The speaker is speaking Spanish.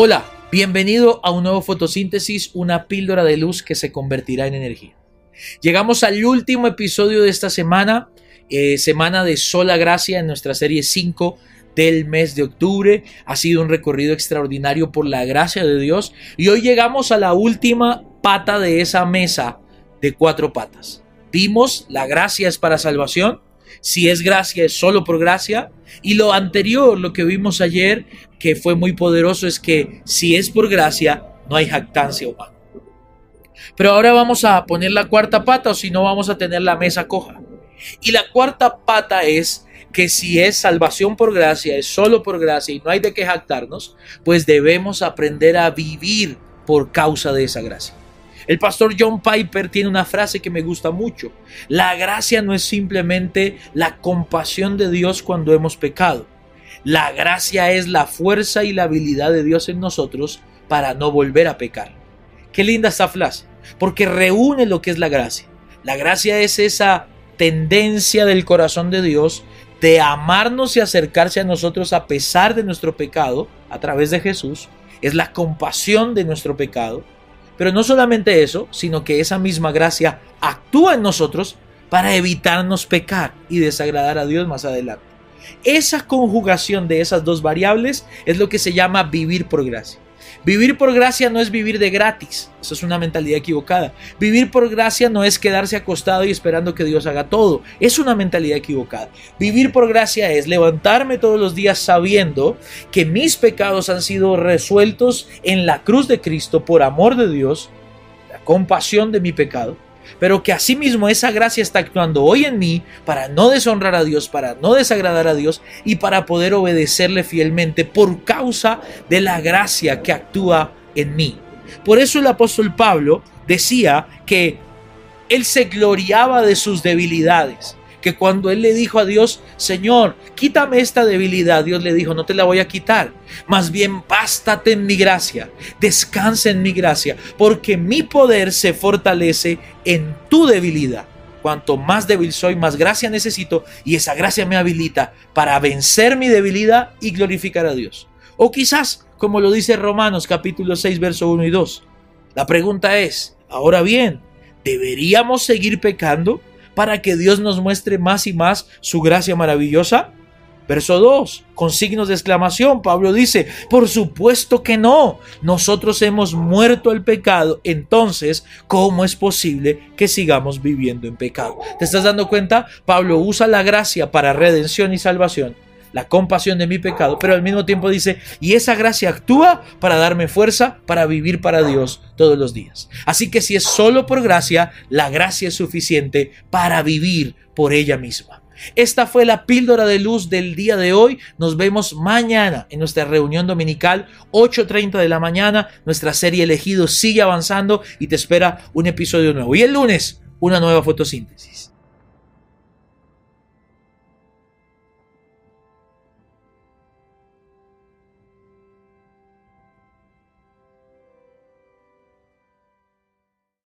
Hola, bienvenido a un nuevo fotosíntesis, una píldora de luz que se convertirá en energía. Llegamos al último episodio de esta semana, eh, semana de sola gracia en nuestra serie 5 del mes de octubre. Ha sido un recorrido extraordinario por la gracia de Dios y hoy llegamos a la última pata de esa mesa de cuatro patas. Vimos la gracia es para salvación, si es gracia es solo por gracia. Y lo anterior, lo que vimos ayer, que fue muy poderoso, es que si es por gracia, no hay jactancia humana. Pero ahora vamos a poner la cuarta pata o si no vamos a tener la mesa coja. Y la cuarta pata es que si es salvación por gracia, es solo por gracia y no hay de qué jactarnos, pues debemos aprender a vivir por causa de esa gracia. El pastor John Piper tiene una frase que me gusta mucho. La gracia no es simplemente la compasión de Dios cuando hemos pecado. La gracia es la fuerza y la habilidad de Dios en nosotros para no volver a pecar. Qué linda esta frase, porque reúne lo que es la gracia. La gracia es esa tendencia del corazón de Dios de amarnos y acercarse a nosotros a pesar de nuestro pecado a través de Jesús. Es la compasión de nuestro pecado pero no solamente eso, sino que esa misma gracia actúa en nosotros para evitarnos pecar y desagradar a Dios más adelante. Esa conjugación de esas dos variables es lo que se llama vivir por gracia. Vivir por gracia no es vivir de gratis, eso es una mentalidad equivocada. Vivir por gracia no es quedarse acostado y esperando que Dios haga todo, es una mentalidad equivocada. Vivir por gracia es levantarme todos los días sabiendo que mis pecados han sido resueltos en la cruz de Cristo por amor de Dios, la compasión de mi pecado pero que asimismo esa gracia está actuando hoy en mí para no deshonrar a Dios, para no desagradar a Dios y para poder obedecerle fielmente por causa de la gracia que actúa en mí. Por eso el apóstol Pablo decía que él se gloriaba de sus debilidades que cuando él le dijo a Dios, Señor, quítame esta debilidad, Dios le dijo, no te la voy a quitar, más bien bástate en mi gracia, descansa en mi gracia, porque mi poder se fortalece en tu debilidad. Cuanto más débil soy, más gracia necesito y esa gracia me habilita para vencer mi debilidad y glorificar a Dios. O quizás, como lo dice Romanos capítulo 6, verso 1 y 2. La pregunta es, ahora bien, ¿deberíamos seguir pecando? Para que Dios nos muestre más y más su gracia maravillosa? Verso 2, con signos de exclamación, Pablo dice, por supuesto que no, nosotros hemos muerto al pecado, entonces, ¿cómo es posible que sigamos viviendo en pecado? ¿Te estás dando cuenta? Pablo usa la gracia para redención y salvación la compasión de mi pecado, pero al mismo tiempo dice, y esa gracia actúa para darme fuerza para vivir para Dios todos los días. Así que si es solo por gracia, la gracia es suficiente para vivir por ella misma. Esta fue la píldora de luz del día de hoy. Nos vemos mañana en nuestra reunión dominical, 8.30 de la mañana. Nuestra serie elegido sigue avanzando y te espera un episodio nuevo. Y el lunes, una nueva fotosíntesis.